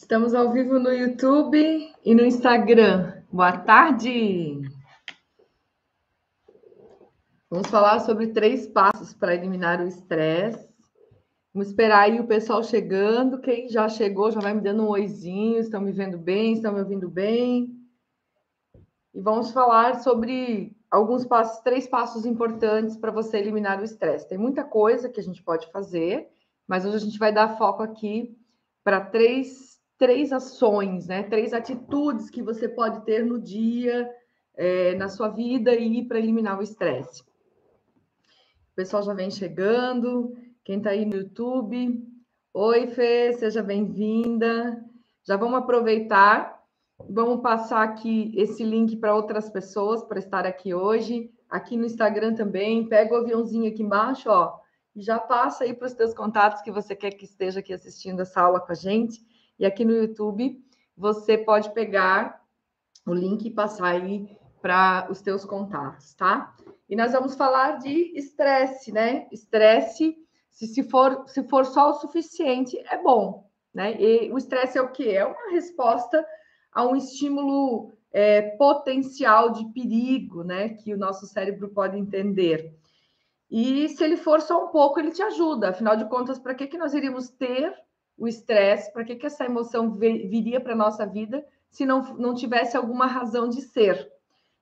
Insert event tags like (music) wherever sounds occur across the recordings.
Estamos ao vivo no YouTube e no Instagram. Boa tarde! Vamos falar sobre três passos para eliminar o estresse. Vamos esperar aí o pessoal chegando. Quem já chegou já vai me dando um oizinho. Estão me vendo bem? Estão me ouvindo bem? E vamos falar sobre alguns passos, três passos importantes para você eliminar o estresse. Tem muita coisa que a gente pode fazer, mas hoje a gente vai dar foco aqui para três três ações, né? Três atitudes que você pode ter no dia, é, na sua vida e para eliminar o estresse. O pessoal já vem chegando. Quem está aí no YouTube, oi Fê, seja bem-vinda. Já vamos aproveitar, vamos passar aqui esse link para outras pessoas para estar aqui hoje. Aqui no Instagram também, pega o aviãozinho aqui embaixo, ó, e já passa aí para os teus contatos que você quer que esteja aqui assistindo essa aula com a gente e aqui no YouTube você pode pegar o link e passar aí para os teus contatos, tá? E nós vamos falar de estresse, né? Estresse, se, se, for, se for só o suficiente, é bom, né? E o estresse é o quê? É uma resposta a um estímulo é, potencial de perigo, né? Que o nosso cérebro pode entender. E se ele for só um pouco, ele te ajuda. Afinal de contas, para que, que nós iríamos ter o estresse, para que, que essa emoção viria para a nossa vida se não, não tivesse alguma razão de ser.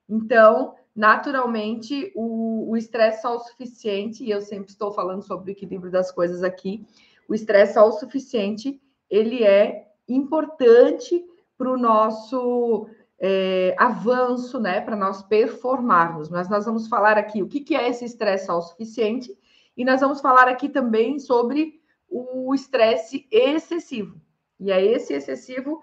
Então, naturalmente, o estresse só o suficiente, e eu sempre estou falando sobre o equilíbrio das coisas aqui, o estresse só o suficiente, ele é importante para o nosso é, avanço, né, para nós performarmos. Mas nós vamos falar aqui o que, que é esse estresse só o suficiente, e nós vamos falar aqui também sobre o estresse excessivo. E é esse excessivo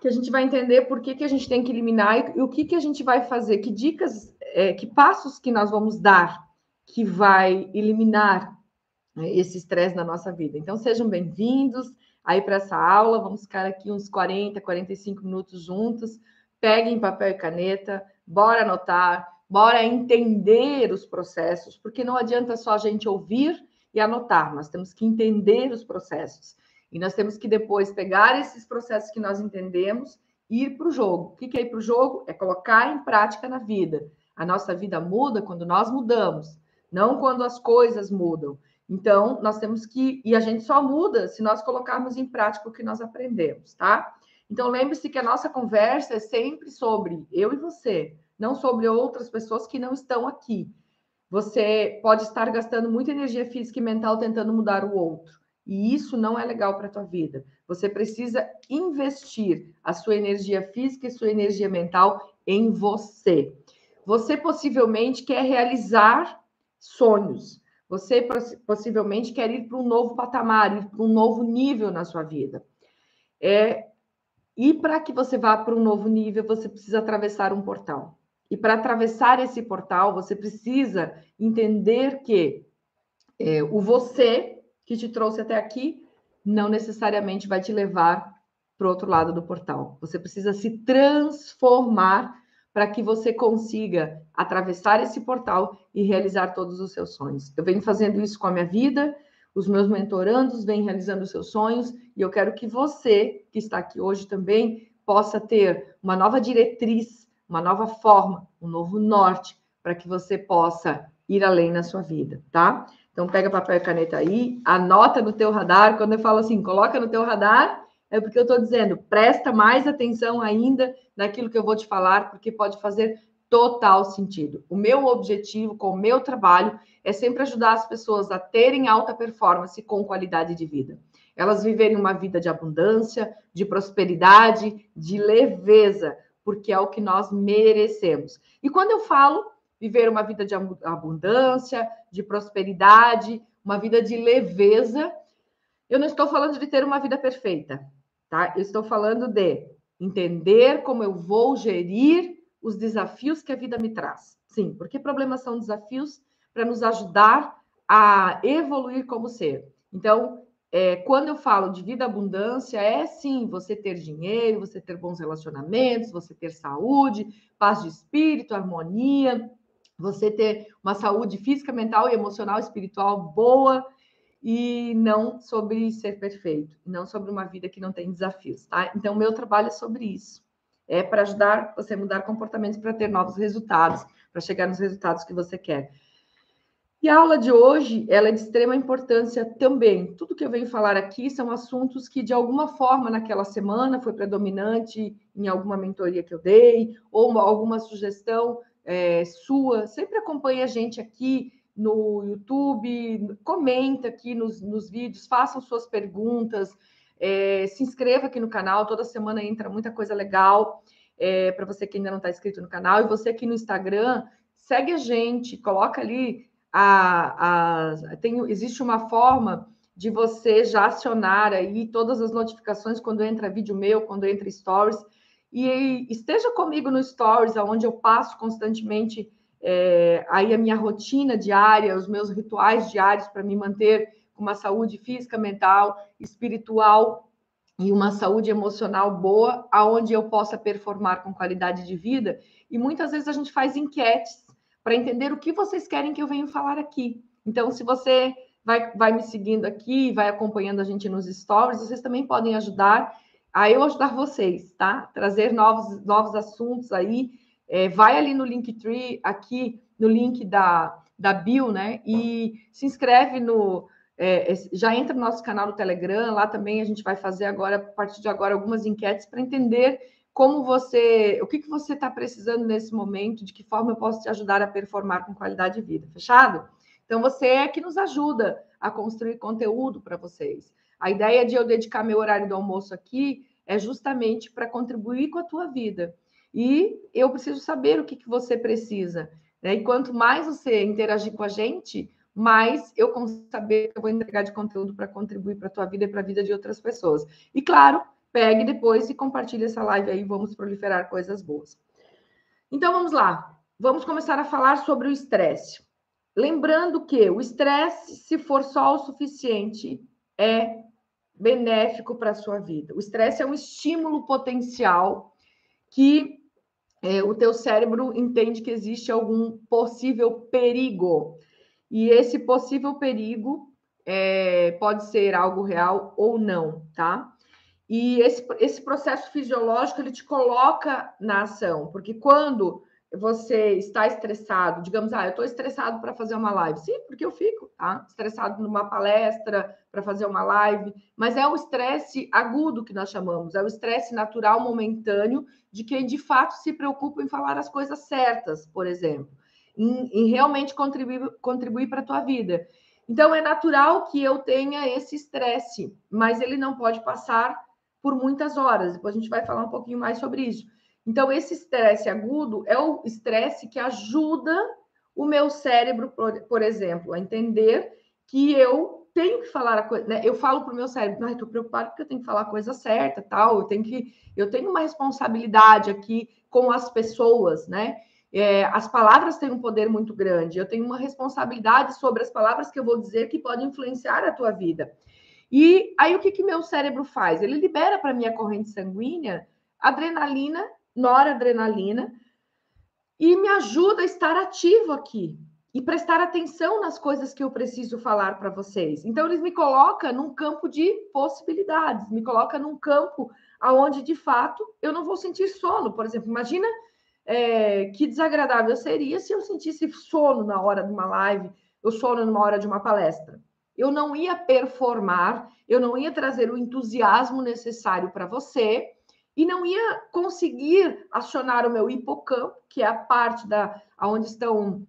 que a gente vai entender por que, que a gente tem que eliminar e o que, que a gente vai fazer, que dicas, é, que passos que nós vamos dar que vai eliminar né, esse estresse na nossa vida. Então, sejam bem-vindos aí para essa aula. Vamos ficar aqui uns 40, 45 minutos juntos. Peguem papel e caneta, bora anotar, bora entender os processos, porque não adianta só a gente ouvir e anotar, nós temos que entender os processos. E nós temos que depois pegar esses processos que nós entendemos e ir para o jogo. O que é ir para o jogo? É colocar em prática na vida. A nossa vida muda quando nós mudamos, não quando as coisas mudam. Então, nós temos que. E a gente só muda se nós colocarmos em prática o que nós aprendemos, tá? Então, lembre-se que a nossa conversa é sempre sobre eu e você, não sobre outras pessoas que não estão aqui. Você pode estar gastando muita energia física e mental tentando mudar o outro. E isso não é legal para a tua vida. Você precisa investir a sua energia física e sua energia mental em você. Você possivelmente quer realizar sonhos. Você possivelmente quer ir para um novo patamar, ir para um novo nível na sua vida. É, e para que você vá para um novo nível, você precisa atravessar um portal. E para atravessar esse portal, você precisa entender que é, o você que te trouxe até aqui não necessariamente vai te levar para o outro lado do portal. Você precisa se transformar para que você consiga atravessar esse portal e realizar todos os seus sonhos. Eu venho fazendo isso com a minha vida, os meus mentorandos vêm realizando os seus sonhos, e eu quero que você, que está aqui hoje também, possa ter uma nova diretriz uma nova forma, um novo norte para que você possa ir além na sua vida, tá? Então pega papel e caneta aí, anota no teu radar. Quando eu falo assim, coloca no teu radar, é porque eu estou dizendo, presta mais atenção ainda naquilo que eu vou te falar, porque pode fazer total sentido. O meu objetivo com o meu trabalho é sempre ajudar as pessoas a terem alta performance com qualidade de vida. Elas viverem uma vida de abundância, de prosperidade, de leveza, porque é o que nós merecemos. E quando eu falo viver uma vida de abundância, de prosperidade, uma vida de leveza, eu não estou falando de ter uma vida perfeita, tá? Eu estou falando de entender como eu vou gerir os desafios que a vida me traz. Sim, porque problemas são desafios para nos ajudar a evoluir como ser. Então, é, quando eu falo de vida abundância, é sim você ter dinheiro, você ter bons relacionamentos, você ter saúde, paz de espírito, harmonia, você ter uma saúde física, mental e emocional, espiritual boa. e não sobre ser perfeito, não sobre uma vida que não tem desafios, tá? Então, meu trabalho é sobre isso. É para ajudar você a mudar comportamentos para ter novos resultados, para chegar nos resultados que você quer. E a aula de hoje, ela é de extrema importância também. Tudo que eu venho falar aqui são assuntos que, de alguma forma, naquela semana foi predominante em alguma mentoria que eu dei, ou alguma sugestão é, sua. Sempre acompanhe a gente aqui no YouTube, comenta aqui nos, nos vídeos, façam suas perguntas, é, se inscreva aqui no canal, toda semana entra muita coisa legal é, para você que ainda não está inscrito no canal, e você aqui no Instagram, segue a gente, coloca ali a, a, tem, existe uma forma de você já acionar aí todas as notificações quando entra vídeo meu, quando entra stories, e esteja comigo no stories, onde eu passo constantemente é, aí a minha rotina diária, os meus rituais diários para me manter com uma saúde física, mental, espiritual e uma saúde emocional boa, aonde eu possa performar com qualidade de vida. E muitas vezes a gente faz enquetes para entender o que vocês querem que eu venha falar aqui. Então, se você vai, vai me seguindo aqui, vai acompanhando a gente nos stories, vocês também podem ajudar a eu ajudar vocês, tá? Trazer novos, novos assuntos aí é, vai ali no Linktree, aqui no link da, da Bill, né? E se inscreve no. É, já entra no nosso canal no Telegram, lá também a gente vai fazer agora, a partir de agora, algumas enquetes para entender como você, o que, que você está precisando nesse momento, de que forma eu posso te ajudar a performar com qualidade de vida. Fechado? Então você é que nos ajuda a construir conteúdo para vocês. A ideia de eu dedicar meu horário do almoço aqui é justamente para contribuir com a tua vida. E eu preciso saber o que, que você precisa. Né? E quanto mais você interagir com a gente, mais eu consigo saber que eu vou entregar de conteúdo para contribuir para a tua vida e para a vida de outras pessoas. E claro, pegue depois e compartilhe essa live aí, vamos proliferar coisas boas. Então vamos lá. Vamos começar a falar sobre o estresse. Lembrando que o estresse, se for só o suficiente, é benéfico para a sua vida. O estresse é um estímulo potencial que é, o teu cérebro entende que existe algum possível perigo. E esse possível perigo é, pode ser algo real ou não, tá? E esse, esse processo fisiológico ele te coloca na ação, porque quando você está estressado, digamos, ah, eu estou estressado para fazer uma live. Sim, porque eu fico, tá? Estressado numa palestra para fazer uma live, mas é o estresse agudo que nós chamamos, é o estresse natural momentâneo de quem de fato se preocupa em falar as coisas certas, por exemplo, em, em realmente contribuir, contribuir para a tua vida. Então é natural que eu tenha esse estresse, mas ele não pode passar por muitas horas. Depois a gente vai falar um pouquinho mais sobre isso. Então, esse estresse agudo é o estresse que ajuda o meu cérebro, por, por, exemplo, a entender que eu tenho que falar a coisa. Né? Eu falo para o meu cérebro, estou preocupado porque eu tenho que falar a coisa certa, tal. Eu tenho que, eu tenho uma responsabilidade aqui com as pessoas, né? É, as palavras têm um poder muito grande. Eu tenho uma responsabilidade sobre as palavras que eu vou dizer que podem influenciar a tua vida. E aí o que que meu cérebro faz? Ele libera para minha corrente sanguínea adrenalina noradrenalina e me ajuda a estar ativo aqui e prestar atenção nas coisas que eu preciso falar para vocês. Então eles me colocam num campo de possibilidades, me coloca num campo aonde de fato eu não vou sentir sono, por exemplo. Imagina é, que desagradável seria se eu sentisse sono na hora de uma live, ou sono numa hora de uma palestra. Eu não ia performar, eu não ia trazer o entusiasmo necessário para você e não ia conseguir acionar o meu hipocampo, que é a parte da onde estão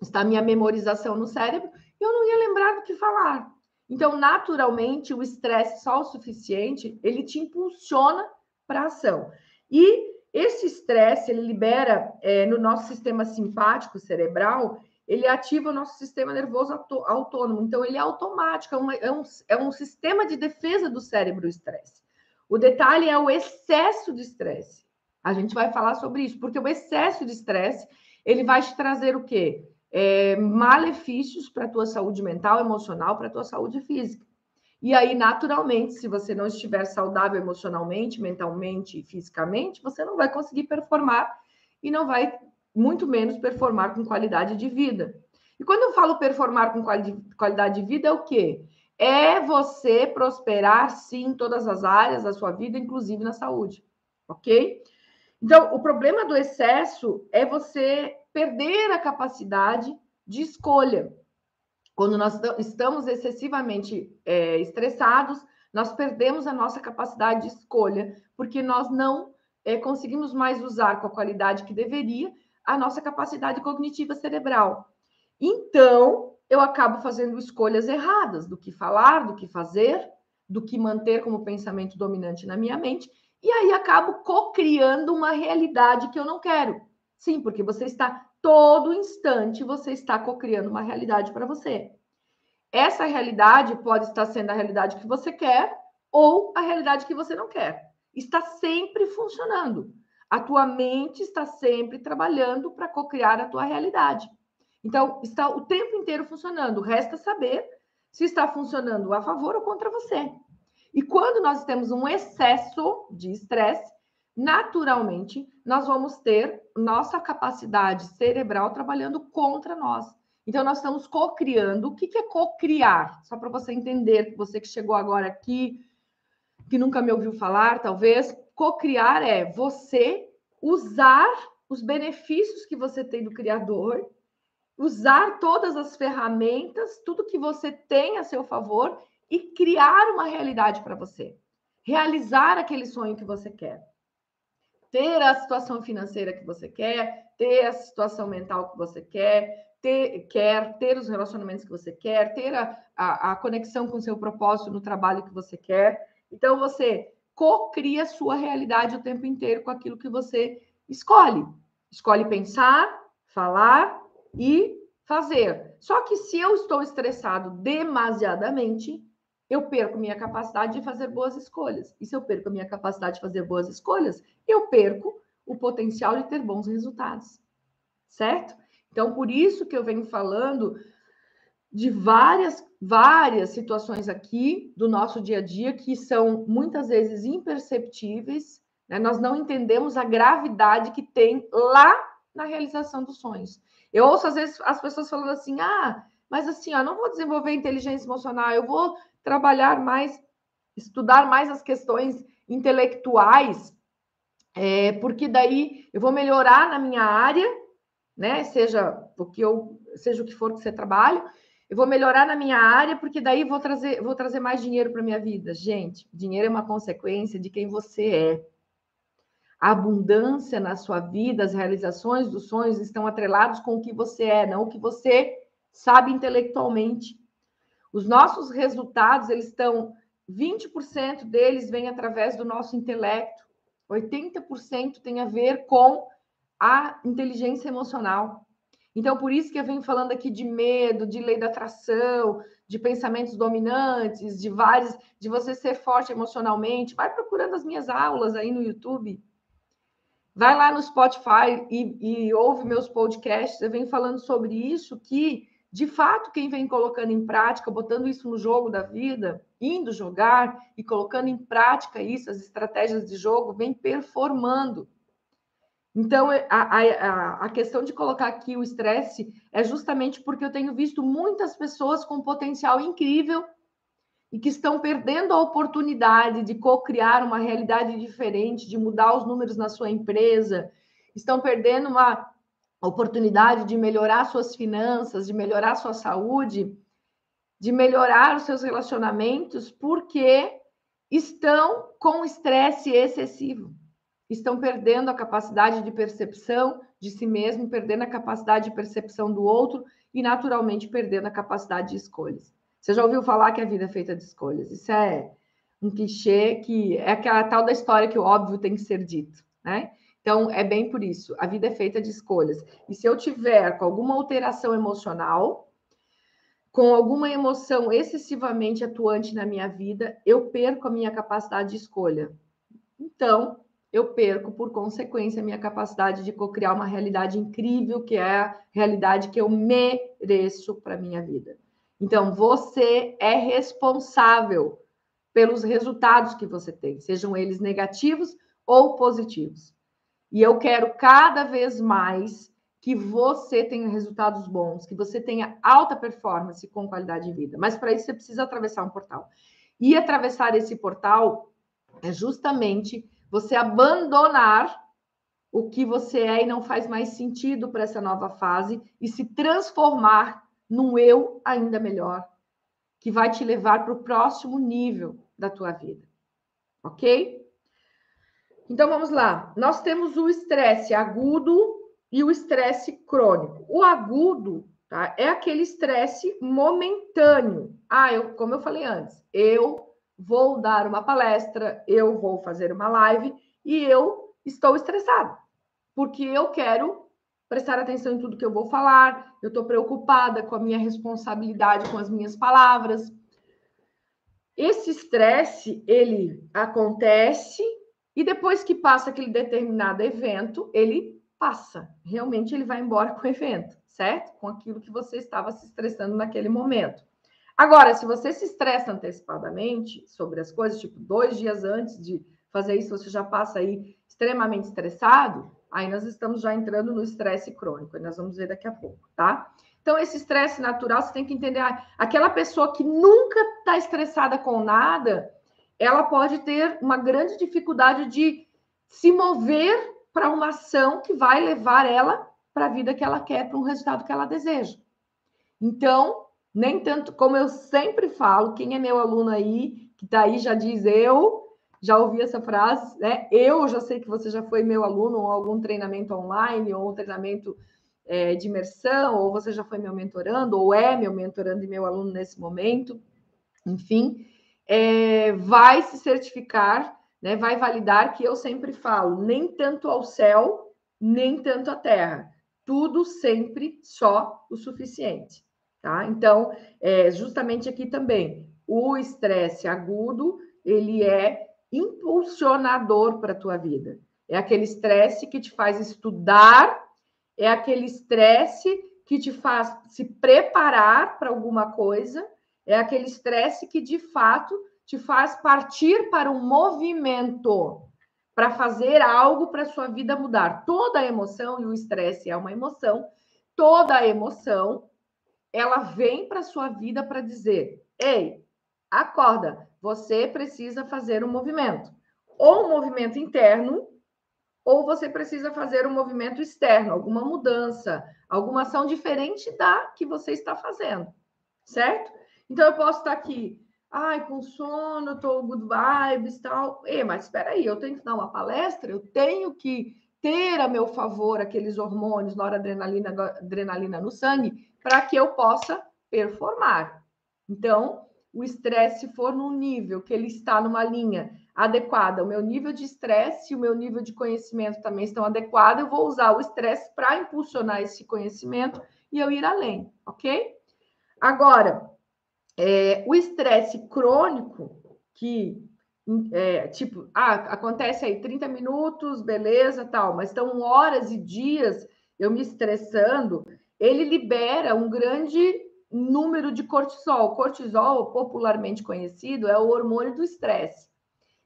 está a minha memorização no cérebro, e eu não ia lembrar do que falar. Então, naturalmente, o estresse só o suficiente, ele te impulsiona para a ação. E esse estresse, ele libera é, no nosso sistema simpático cerebral, ele ativa o nosso sistema nervoso autônomo. Então, ele é automático, é, uma, é, um, é um sistema de defesa do cérebro o estresse. O detalhe é o excesso de estresse. A gente vai falar sobre isso, porque o excesso de estresse ele vai te trazer o quê? É, malefícios para a tua saúde mental, emocional, para a tua saúde física. E aí, naturalmente, se você não estiver saudável emocionalmente, mentalmente e fisicamente, você não vai conseguir performar e não vai, muito menos, performar com qualidade de vida. E quando eu falo performar com quali qualidade de vida, é o quê? é você prosperar, sim, em todas as áreas da sua vida, inclusive na saúde, ok? Então, o problema do excesso é você perder a capacidade de escolha. Quando nós estamos excessivamente é, estressados, nós perdemos a nossa capacidade de escolha, porque nós não é, conseguimos mais usar com a qualidade que deveria a nossa capacidade cognitiva cerebral. Então, eu acabo fazendo escolhas erradas do que falar, do que fazer, do que manter como pensamento dominante na minha mente, e aí acabo co-criando uma realidade que eu não quero. Sim, porque você está todo instante você está co-criando uma realidade para você. Essa realidade pode estar sendo a realidade que você quer ou a realidade que você não quer. Está sempre funcionando. A tua mente está sempre trabalhando para co-criar a tua realidade. Então, está o tempo inteiro funcionando. Resta saber se está funcionando a favor ou contra você. E quando nós temos um excesso de estresse, naturalmente, nós vamos ter nossa capacidade cerebral trabalhando contra nós. Então, nós estamos co-criando. O que é co-criar? Só para você entender, você que chegou agora aqui, que nunca me ouviu falar, talvez. Co-criar é você usar os benefícios que você tem do Criador usar todas as ferramentas, tudo que você tem a seu favor e criar uma realidade para você. Realizar aquele sonho que você quer. Ter a situação financeira que você quer, ter a situação mental que você quer, ter, quer ter os relacionamentos que você quer, ter a, a, a conexão com o seu propósito no trabalho que você quer. Então, você co-cria sua realidade o tempo inteiro com aquilo que você escolhe. Escolhe pensar, falar e fazer. Só que se eu estou estressado demasiadamente, eu perco minha capacidade de fazer boas escolhas. E se eu perco a minha capacidade de fazer boas escolhas, eu perco o potencial de ter bons resultados. Certo? Então, por isso que eu venho falando de várias, várias situações aqui do nosso dia a dia que são muitas vezes imperceptíveis, né? nós não entendemos a gravidade que tem lá na realização dos sonhos. Eu ouço às vezes as pessoas falando assim: ah, mas assim, ó, não vou desenvolver inteligência emocional, eu vou trabalhar mais, estudar mais as questões intelectuais, é, porque daí eu vou melhorar na minha área, né? Seja o que eu, seja o que for que você trabalhe, eu vou melhorar na minha área, porque daí vou trazer, vou trazer mais dinheiro para minha vida. Gente, dinheiro é uma consequência de quem você é. A abundância na sua vida, as realizações dos sonhos estão atrelados com o que você é, não o que você sabe intelectualmente. Os nossos resultados, eles estão 20% deles vem através do nosso intelecto. 80% tem a ver com a inteligência emocional. Então, por isso que eu venho falando aqui de medo, de lei da atração, de pensamentos dominantes, de vários, de você ser forte emocionalmente. Vai procurando as minhas aulas aí no YouTube. Vai lá no Spotify e, e ouve meus podcasts. Eu venho falando sobre isso, que de fato quem vem colocando em prática, botando isso no jogo da vida, indo jogar e colocando em prática isso, as estratégias de jogo, vem performando. Então, a, a, a questão de colocar aqui o estresse é justamente porque eu tenho visto muitas pessoas com potencial incrível e que estão perdendo a oportunidade de co-criar uma realidade diferente, de mudar os números na sua empresa, estão perdendo uma oportunidade de melhorar suas finanças, de melhorar sua saúde, de melhorar os seus relacionamentos, porque estão com estresse excessivo. Estão perdendo a capacidade de percepção de si mesmo, perdendo a capacidade de percepção do outro e, naturalmente, perdendo a capacidade de escolhas. Você já ouviu falar que a vida é feita de escolhas? Isso é um clichê que é aquela tal da história que o óbvio tem que ser dito, né? Então, é bem por isso. A vida é feita de escolhas. E se eu tiver com alguma alteração emocional, com alguma emoção excessivamente atuante na minha vida, eu perco a minha capacidade de escolha. Então, eu perco, por consequência, a minha capacidade de co-criar uma realidade incrível, que é a realidade que eu mereço para a minha vida. Então, você é responsável pelos resultados que você tem, sejam eles negativos ou positivos. E eu quero cada vez mais que você tenha resultados bons, que você tenha alta performance com qualidade de vida. Mas para isso você precisa atravessar um portal. E atravessar esse portal é justamente você abandonar o que você é e não faz mais sentido para essa nova fase e se transformar num eu ainda melhor, que vai te levar para o próximo nível da tua vida. Ok? Então vamos lá. Nós temos o estresse agudo e o estresse crônico. O agudo tá, é aquele estresse momentâneo. Ah, eu, como eu falei antes, eu vou dar uma palestra, eu vou fazer uma live e eu estou estressado, porque eu quero prestar atenção em tudo que eu vou falar, eu estou preocupada com a minha responsabilidade com as minhas palavras. Esse estresse, ele acontece e depois que passa aquele determinado evento, ele passa. Realmente ele vai embora com o evento, certo? Com aquilo que você estava se estressando naquele momento. Agora, se você se estressa antecipadamente sobre as coisas, tipo dois dias antes de fazer isso, você já passa aí extremamente estressado, aí nós estamos já entrando no estresse crônico, e nós vamos ver daqui a pouco, tá? Então, esse estresse natural, você tem que entender, ah, aquela pessoa que nunca está estressada com nada, ela pode ter uma grande dificuldade de se mover para uma ação que vai levar ela para a vida que ela quer, para um resultado que ela deseja. Então, nem tanto, como eu sempre falo, quem é meu aluno aí, que está aí, já diz eu, já ouvi essa frase, né? Eu já sei que você já foi meu aluno, ou algum treinamento online, ou um treinamento é, de imersão, ou você já foi meu mentorando, ou é meu mentorando e meu aluno nesse momento, enfim, é, vai se certificar, né? Vai validar que eu sempre falo, nem tanto ao céu, nem tanto à terra, tudo sempre só o suficiente. Tá? Então, é, justamente aqui também, o estresse agudo, ele é impulsionador para a tua vida. É aquele estresse que te faz estudar, é aquele estresse que te faz se preparar para alguma coisa, é aquele estresse que de fato te faz partir para um movimento, para fazer algo para sua vida mudar. Toda emoção, e o estresse é uma emoção, toda emoção ela vem para sua vida para dizer: "Ei, acorda, você precisa fazer um movimento, ou um movimento interno, ou você precisa fazer um movimento externo, alguma mudança, alguma ação diferente da que você está fazendo, certo? Então eu posso estar aqui, ai, com sono, tô good vibes, tal. E, mas espera aí, eu tenho que dar uma palestra, eu tenho que ter a meu favor aqueles hormônios, noradrenalina, adrenalina no sangue, para que eu possa performar. Então, o estresse, se for num nível que ele está numa linha adequada, o meu nível de estresse e o meu nível de conhecimento também estão adequados, eu vou usar o estresse para impulsionar esse conhecimento e eu ir além, ok? Agora, é, o estresse crônico, que é, tipo, ah, acontece aí 30 minutos, beleza, tal, mas estão horas e dias eu me estressando, ele libera um grande número de cortisol. Cortisol, popularmente conhecido, é o hormônio do estresse.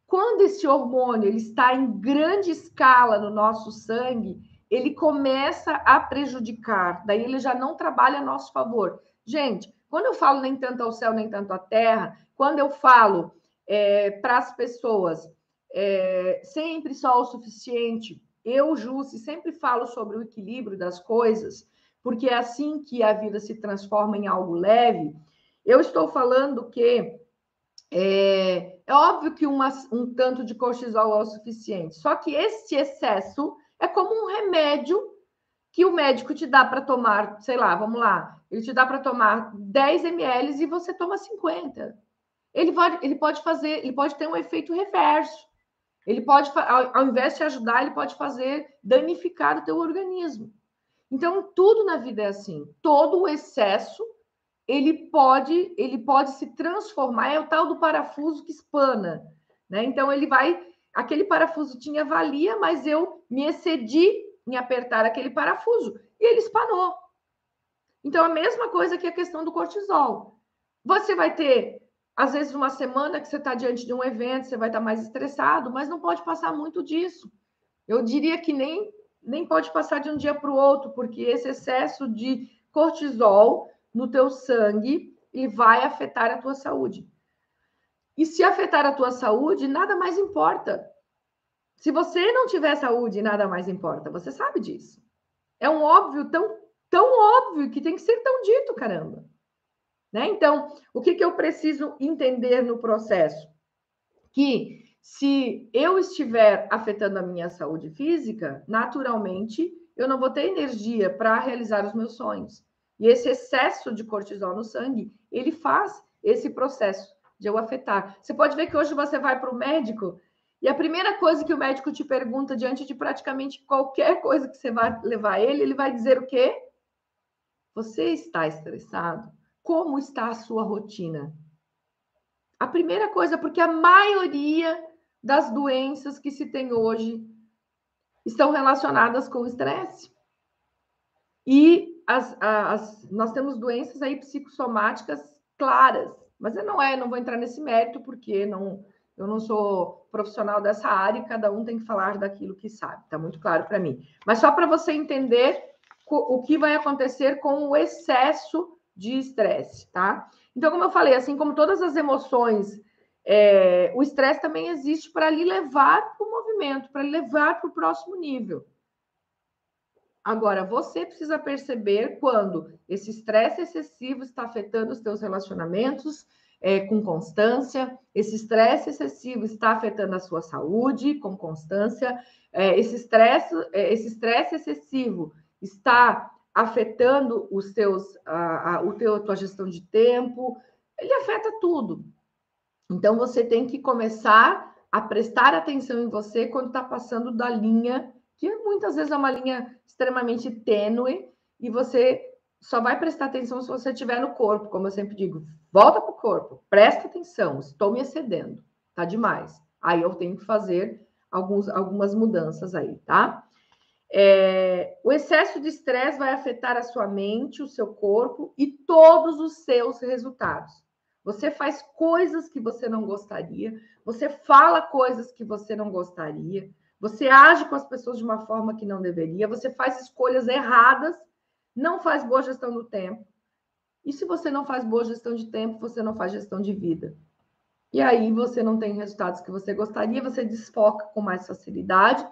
Quando esse hormônio ele está em grande escala no nosso sangue, ele começa a prejudicar, daí ele já não trabalha a nosso favor. Gente, quando eu falo nem tanto ao céu, nem tanto à terra, quando eu falo é, para as pessoas é, sempre só o suficiente, eu, Jussi, sempre falo sobre o equilíbrio das coisas, porque é assim que a vida se transforma em algo leve. Eu estou falando que é, é óbvio que uma, um tanto de cortisol é o suficiente, só que esse excesso é como um remédio que o médico te dá para tomar, sei lá, vamos lá, ele te dá para tomar 10 ml e você toma 50. Ele pode, ele pode fazer, ele pode ter um efeito reverso. Ele pode, ao, ao invés de te ajudar, ele pode fazer danificar o teu organismo. Então, tudo na vida é assim. Todo o excesso, ele pode, ele pode se transformar, é o tal do parafuso que espana, né? Então, ele vai, aquele parafuso tinha valia, mas eu me excedi em apertar aquele parafuso e ele espanou. Então, a mesma coisa que a questão do cortisol. Você vai ter, às vezes, uma semana que você está diante de um evento, você vai estar tá mais estressado, mas não pode passar muito disso. Eu diria que nem nem pode passar de um dia para o outro, porque esse excesso de cortisol no teu sangue e vai afetar a tua saúde. E se afetar a tua saúde, nada mais importa. Se você não tiver saúde, nada mais importa. Você sabe disso. É um óbvio tão, tão óbvio que tem que ser tão dito, caramba. Né? Então, o que, que eu preciso entender no processo? Que se eu estiver afetando a minha saúde física, naturalmente eu não vou ter energia para realizar os meus sonhos. E esse excesso de cortisol no sangue, ele faz esse processo de eu afetar. Você pode ver que hoje você vai para o médico e a primeira coisa que o médico te pergunta diante de praticamente qualquer coisa que você vai levar ele, ele vai dizer o quê? Você está estressado? Como está a sua rotina? A primeira coisa, porque a maioria das doenças que se tem hoje estão relacionadas com o estresse. E as, as, nós temos doenças aí psicossomáticas claras, mas eu não é, não vou entrar nesse mérito porque não, eu não sou profissional dessa área e cada um tem que falar daquilo que sabe, tá muito claro para mim. Mas só para você entender o que vai acontecer com o excesso de estresse, tá? Então, como eu falei, assim como todas as emoções é, o estresse também existe para lhe levar para o movimento, para lhe levar para o próximo nível. Agora, você precisa perceber quando esse estresse excessivo está afetando os teus relacionamentos é, com constância, esse estresse excessivo está afetando a sua saúde com constância, é, esse estresse é, esse estresse excessivo está afetando os teus, a, a, o teu, a tua gestão de tempo, ele afeta tudo. Então, você tem que começar a prestar atenção em você quando está passando da linha, que muitas vezes é uma linha extremamente tênue, e você só vai prestar atenção se você estiver no corpo, como eu sempre digo. Volta para o corpo, presta atenção, estou me excedendo, tá demais. Aí eu tenho que fazer alguns, algumas mudanças aí, tá? É, o excesso de estresse vai afetar a sua mente, o seu corpo e todos os seus resultados. Você faz coisas que você não gostaria, você fala coisas que você não gostaria, você age com as pessoas de uma forma que não deveria, você faz escolhas erradas, não faz boa gestão do tempo. E se você não faz boa gestão de tempo, você não faz gestão de vida. E aí você não tem resultados que você gostaria, você desfoca com mais facilidade.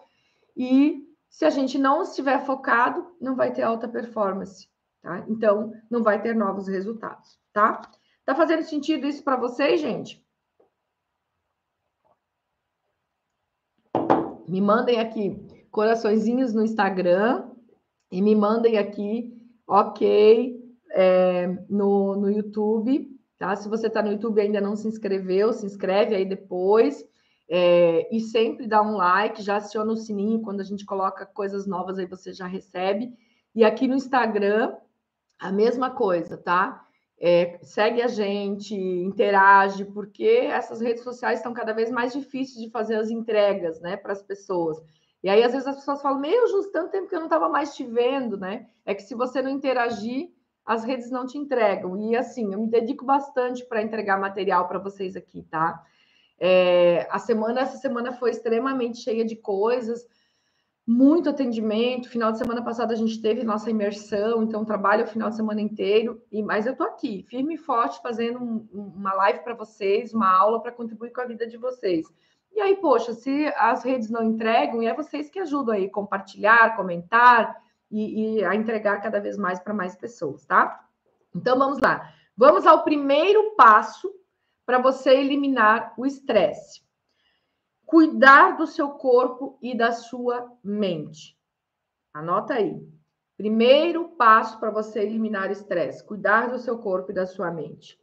E se a gente não estiver focado, não vai ter alta performance, tá? Então, não vai ter novos resultados, tá? Tá fazendo sentido isso para vocês, gente? Me mandem aqui coraçõezinhos no Instagram e me mandem aqui, ok, é, no, no YouTube, tá? Se você está no YouTube e ainda não se inscreveu, se inscreve aí depois. É, e sempre dá um like, já aciona o sininho quando a gente coloca coisas novas aí você já recebe. E aqui no Instagram, a mesma coisa, tá? é, segue a gente, interage, porque essas redes sociais estão cada vez mais difíceis de fazer as entregas, né, para as pessoas. E aí, às vezes, as pessoas falam, meu, justo tanto tempo que eu não estava mais te vendo, né? É que se você não interagir, as redes não te entregam. E assim, eu me dedico bastante para entregar material para vocês aqui, tá? É, a semana, essa semana foi extremamente cheia de coisas muito atendimento. Final de semana passada a gente teve nossa imersão, então trabalho o final de semana inteiro. E mas eu tô aqui, firme e forte, fazendo um, uma live para vocês, uma aula para contribuir com a vida de vocês. E aí, poxa, se as redes não entregam, e é vocês que ajudam aí compartilhar, comentar e, e a entregar cada vez mais para mais pessoas, tá? Então vamos lá. Vamos ao primeiro passo para você eliminar o estresse cuidar do seu corpo e da sua mente. Anota aí. Primeiro passo para você eliminar estresse: cuidar do seu corpo e da sua mente.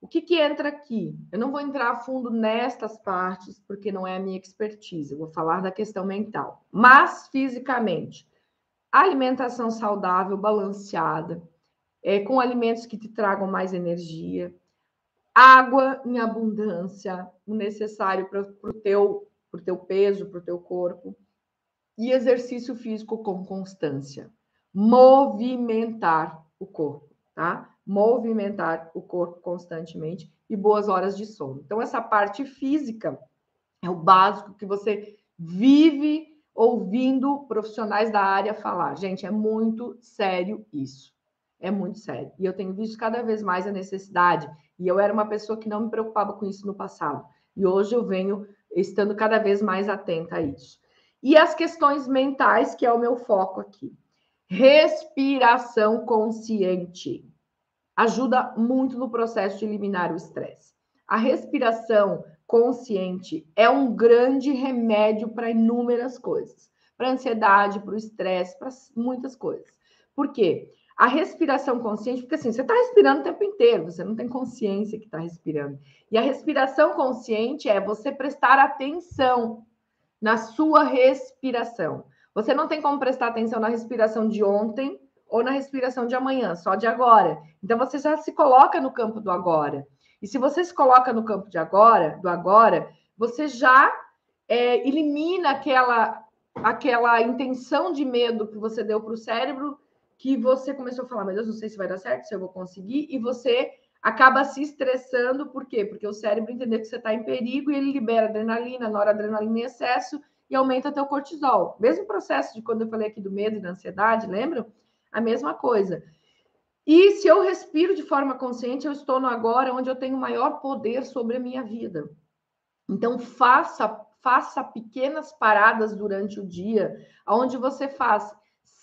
O que, que entra aqui? Eu não vou entrar a fundo nestas partes, porque não é a minha expertise. Eu vou falar da questão mental. Mas, fisicamente, alimentação saudável, balanceada, é, com alimentos que te tragam mais energia, água em abundância, o necessário para o teu, teu peso, para o teu corpo, e exercício físico com constância. Movimentar o corpo, tá? Movimentar o corpo constantemente e boas horas de sono. Então, essa parte física é o básico que você vive ouvindo profissionais da área falar. Gente, é muito sério isso. É muito sério. E eu tenho visto cada vez mais a necessidade. E eu era uma pessoa que não me preocupava com isso no passado. E hoje eu venho estando cada vez mais atenta a isso. E as questões mentais, que é o meu foco aqui. Respiração consciente ajuda muito no processo de eliminar o estresse. A respiração consciente é um grande remédio para inúmeras coisas, para ansiedade, para o estresse, para muitas coisas. Por quê? A respiração consciente, porque assim, você está respirando o tempo inteiro, você não tem consciência que está respirando. E a respiração consciente é você prestar atenção na sua respiração. Você não tem como prestar atenção na respiração de ontem ou na respiração de amanhã, só de agora. Então você já se coloca no campo do agora. E se você se coloca no campo de agora, do agora, você já é, elimina aquela aquela intenção de medo que você deu para o cérebro, que você começou a falar, meu Deus, não sei se vai dar certo, se eu vou conseguir, e você acaba se estressando, por quê? Porque o cérebro entendeu que você está em perigo e ele libera adrenalina, noradrenalina em excesso e aumenta teu cortisol. Mesmo processo de quando eu falei aqui do medo e da ansiedade, lembram? a mesma coisa. E se eu respiro de forma consciente, eu estou no agora, onde eu tenho maior poder sobre a minha vida. Então, faça, faça pequenas paradas durante o dia, onde você faz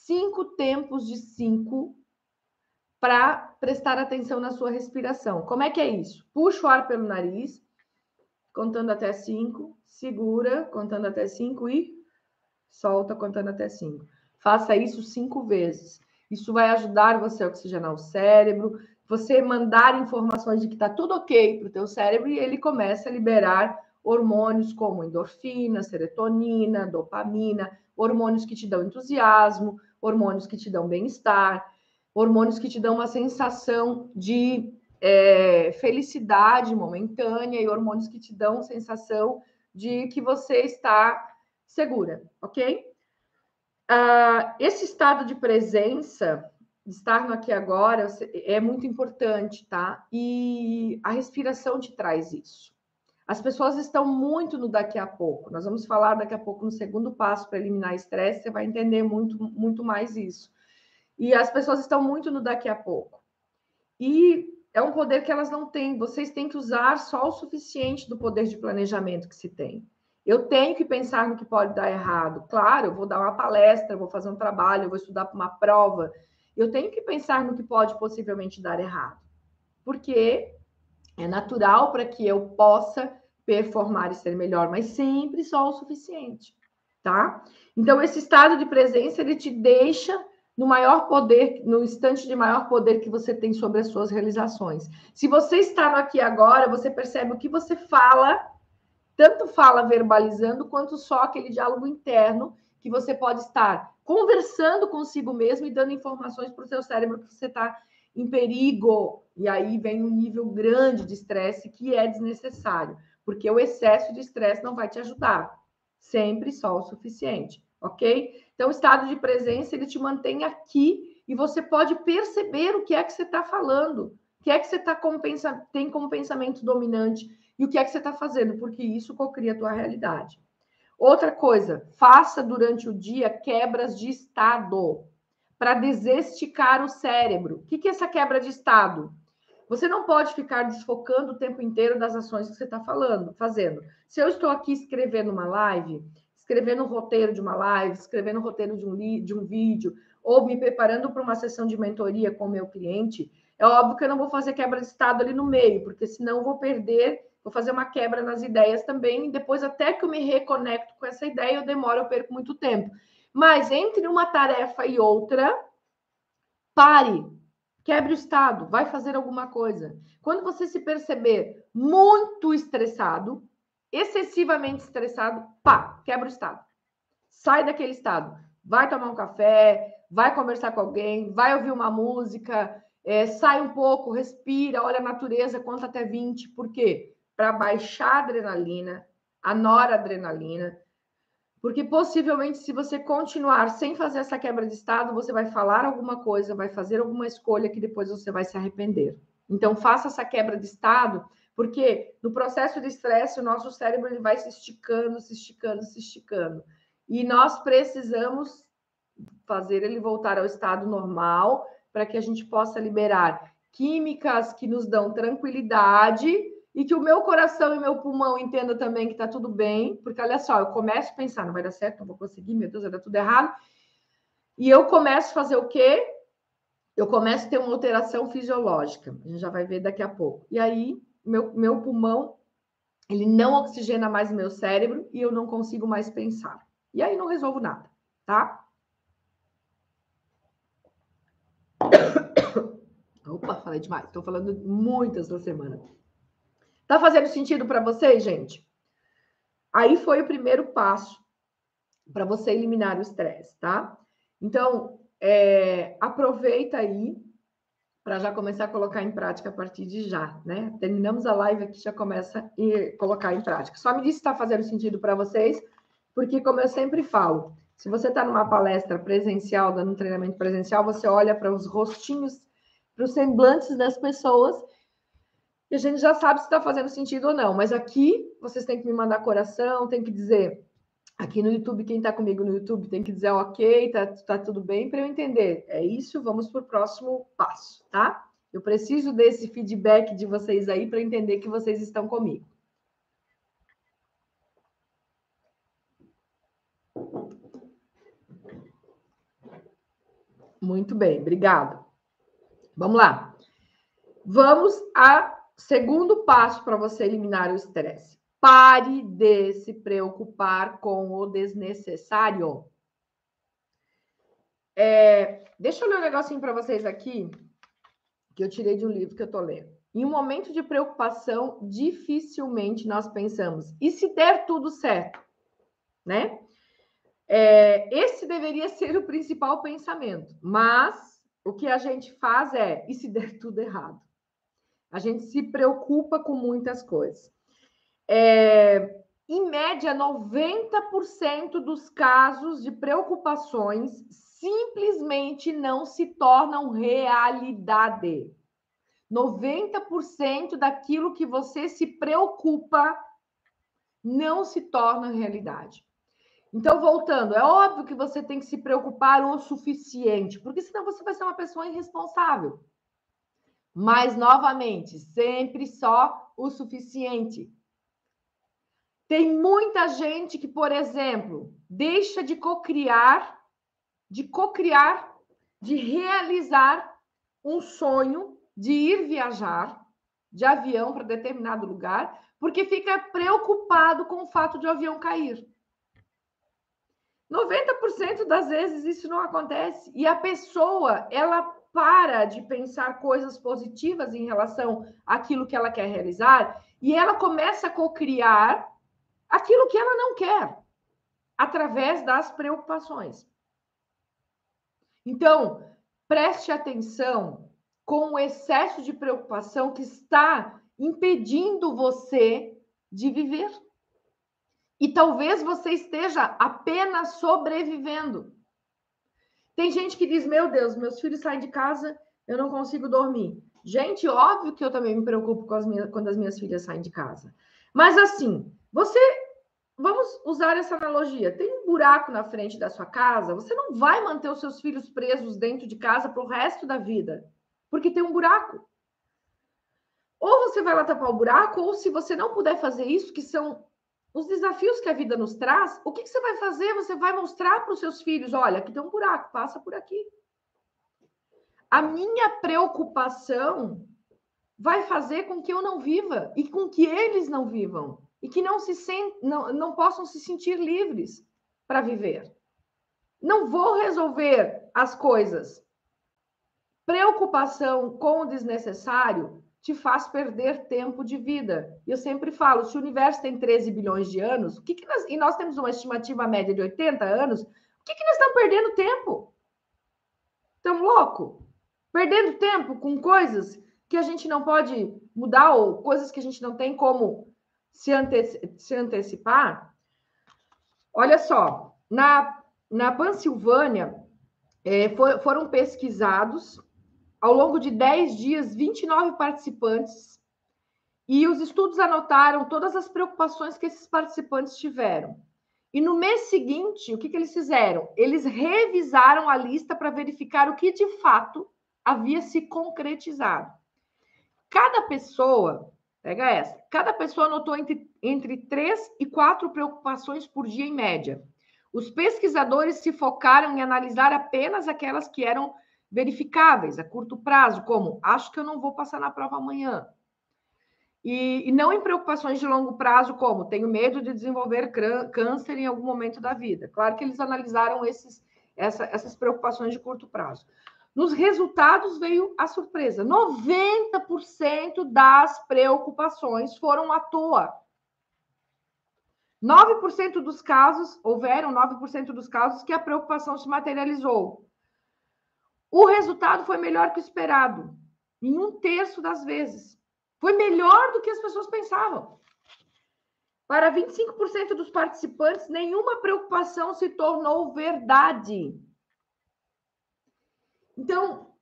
cinco tempos de cinco para prestar atenção na sua respiração. Como é que é isso? Puxa o ar pelo nariz, contando até cinco, segura, contando até cinco e solta, contando até cinco. Faça isso cinco vezes. Isso vai ajudar você a oxigenar o cérebro, você mandar informações de que está tudo ok para o teu cérebro e ele começa a liberar hormônios como endorfina, serotonina, dopamina, hormônios que te dão entusiasmo, hormônios que te dão bem-estar, hormônios que te dão uma sensação de é, felicidade momentânea e hormônios que te dão sensação de que você está segura, ok? Uh, esse estado de presença, estar no aqui agora, é muito importante, tá? E a respiração te traz isso. As pessoas estão muito no daqui a pouco. Nós vamos falar daqui a pouco no segundo passo para eliminar estresse, você vai entender muito, muito mais isso. E as pessoas estão muito no daqui a pouco. E é um poder que elas não têm. Vocês têm que usar só o suficiente do poder de planejamento que se tem. Eu tenho que pensar no que pode dar errado. Claro, eu vou dar uma palestra, vou fazer um trabalho, eu vou estudar para uma prova. Eu tenho que pensar no que pode possivelmente dar errado. Porque é natural para que eu possa performar e ser melhor, mas sempre só o suficiente, tá? Então esse estado de presença ele te deixa no maior poder, no instante de maior poder que você tem sobre as suas realizações. Se você está no aqui agora, você percebe o que você fala tanto fala verbalizando quanto só aquele diálogo interno que você pode estar conversando consigo mesmo e dando informações para o seu cérebro que você está em perigo. E aí vem um nível grande de estresse que é desnecessário, porque o excesso de estresse não vai te ajudar. Sempre só o suficiente, ok? Então, o estado de presença ele te mantém aqui e você pode perceber o que é que você está falando, o que é que você tá como pensa, tem como pensamento dominante e o que é que você está fazendo, porque isso cocria a tua realidade. Outra coisa, faça durante o dia quebras de estado para desesticar o cérebro. O que, que é essa quebra de estado? Você não pode ficar desfocando o tempo inteiro das ações que você está falando, fazendo. Se eu estou aqui escrevendo uma live, escrevendo o roteiro de uma live, escrevendo o roteiro de um, de um vídeo, ou me preparando para uma sessão de mentoria com o meu cliente, é óbvio que eu não vou fazer quebra de estado ali no meio, porque senão eu vou perder vou fazer uma quebra nas ideias também, e depois, até que eu me reconecto com essa ideia, eu demoro, eu perco muito tempo. Mas entre uma tarefa e outra, pare, quebre o estado, vai fazer alguma coisa. Quando você se perceber muito estressado, excessivamente estressado, pá, quebra o estado. Sai daquele estado. Vai tomar um café, vai conversar com alguém, vai ouvir uma música, é, sai um pouco, respira, olha a natureza, conta até 20. Por quê? para baixar a adrenalina, a noradrenalina, porque possivelmente, se você continuar sem fazer essa quebra de estado, você vai falar alguma coisa, vai fazer alguma escolha que depois você vai se arrepender. Então, faça essa quebra de estado, porque no processo de estresse, o nosso cérebro ele vai se esticando, se esticando, se esticando. e nós precisamos fazer ele voltar ao estado normal para que a gente possa liberar químicas que nos dão tranquilidade e que o meu coração e meu pulmão entendam também que está tudo bem, porque olha só, eu começo a pensar, não vai dar certo, não vou conseguir, meu Deus, vai dar tudo errado. E eu começo a fazer o quê? Eu começo a ter uma alteração fisiológica. A gente já vai ver daqui a pouco. E aí, meu, meu pulmão, ele não oxigena mais o meu cérebro e eu não consigo mais pensar. E aí não resolvo nada, tá? (coughs) Opa, falei demais. Estou falando muitas da semana. Tá fazendo sentido para vocês, gente? Aí foi o primeiro passo para você eliminar o estresse, tá? Então, é, aproveita aí para já começar a colocar em prática a partir de já, né? Terminamos a live aqui, já começa a colocar em prática. Só me diz se está fazendo sentido para vocês, porque, como eu sempre falo, se você está numa palestra presencial, dando um treinamento presencial, você olha para os rostinhos, para os semblantes das pessoas e a gente já sabe se está fazendo sentido ou não. Mas aqui vocês têm que me mandar coração, tem que dizer. Aqui no YouTube, quem está comigo no YouTube tem que dizer ok, tá, tá tudo bem para eu entender. É isso, vamos para o próximo passo, tá? Eu preciso desse feedback de vocês aí para entender que vocês estão comigo. Muito bem, obrigado. Vamos lá. Vamos a segundo passo para você eliminar o estresse. Pare de se preocupar com o desnecessário. É, deixa eu ler um negocinho para vocês aqui, que eu tirei de um livro que eu estou lendo. Em um momento de preocupação, dificilmente nós pensamos, e se der tudo certo? Né? É, esse deveria ser o principal pensamento, mas o que a gente faz é, e se der tudo errado? A gente se preocupa com muitas coisas. É, em média, 90% dos casos de preocupações simplesmente não se tornam realidade. 90% daquilo que você se preocupa não se torna realidade. Então, voltando, é óbvio que você tem que se preocupar o suficiente, porque senão você vai ser uma pessoa irresponsável. Mas, novamente, sempre só o suficiente. Tem muita gente que, por exemplo, deixa de cocriar, de cocriar, de realizar um sonho de ir viajar de avião para determinado lugar, porque fica preocupado com o fato de o avião cair. 90% das vezes isso não acontece e a pessoa, ela para de pensar coisas positivas em relação àquilo que ela quer realizar e ela começa a cocriar aquilo que ela não quer através das preocupações. Então, preste atenção com o excesso de preocupação que está impedindo você de viver. E talvez você esteja apenas sobrevivendo. Tem gente que diz: Meu Deus, meus filhos saem de casa, eu não consigo dormir. Gente, óbvio que eu também me preocupo as minhas, quando as minhas filhas saem de casa. Mas assim, você. Vamos usar essa analogia. Tem um buraco na frente da sua casa, você não vai manter os seus filhos presos dentro de casa para o resto da vida, porque tem um buraco. Ou você vai lá tapar o buraco, ou se você não puder fazer isso, que são os desafios que a vida nos traz, o que, que você vai fazer? Você vai mostrar para os seus filhos: olha, aqui tem um buraco, passa por aqui. A minha preocupação vai fazer com que eu não viva e com que eles não vivam e que não se sent... não, não possam se sentir livres para viver. Não vou resolver as coisas. Preocupação com o desnecessário te faz perder tempo de vida. Eu sempre falo, se o universo tem 13 bilhões de anos, o que, que nós, e nós temos uma estimativa média de 80 anos, o que, que nós estamos perdendo tempo? Estamos louco? Perdendo tempo com coisas que a gente não pode mudar ou coisas que a gente não tem como se, se antecipar. Olha só, na, na Pansilvânia é, for, foram pesquisados ao longo de 10 dias, 29 participantes, e os estudos anotaram todas as preocupações que esses participantes tiveram. E no mês seguinte, o que, que eles fizeram? Eles revisaram a lista para verificar o que de fato havia se concretizado. Cada pessoa, pega essa, cada pessoa anotou entre, entre três e quatro preocupações por dia em média. Os pesquisadores se focaram em analisar apenas aquelas que eram verificáveis a curto prazo, como acho que eu não vou passar na prova amanhã, e, e, não em preocupações de longo prazo, como tenho medo de desenvolver câncer em algum momento da vida. Claro que eles analisaram esses, essa, essas preocupações de curto prazo. Nos resultados veio a surpresa: 90% das preocupações foram à toa. 9% dos casos, houveram 9% dos casos que a preocupação se materializou. O resultado foi melhor que o esperado, em um terço das vezes. Foi melhor do que as pessoas pensavam. Para 25% dos participantes, nenhuma preocupação se tornou verdade. Então,